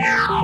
Bye.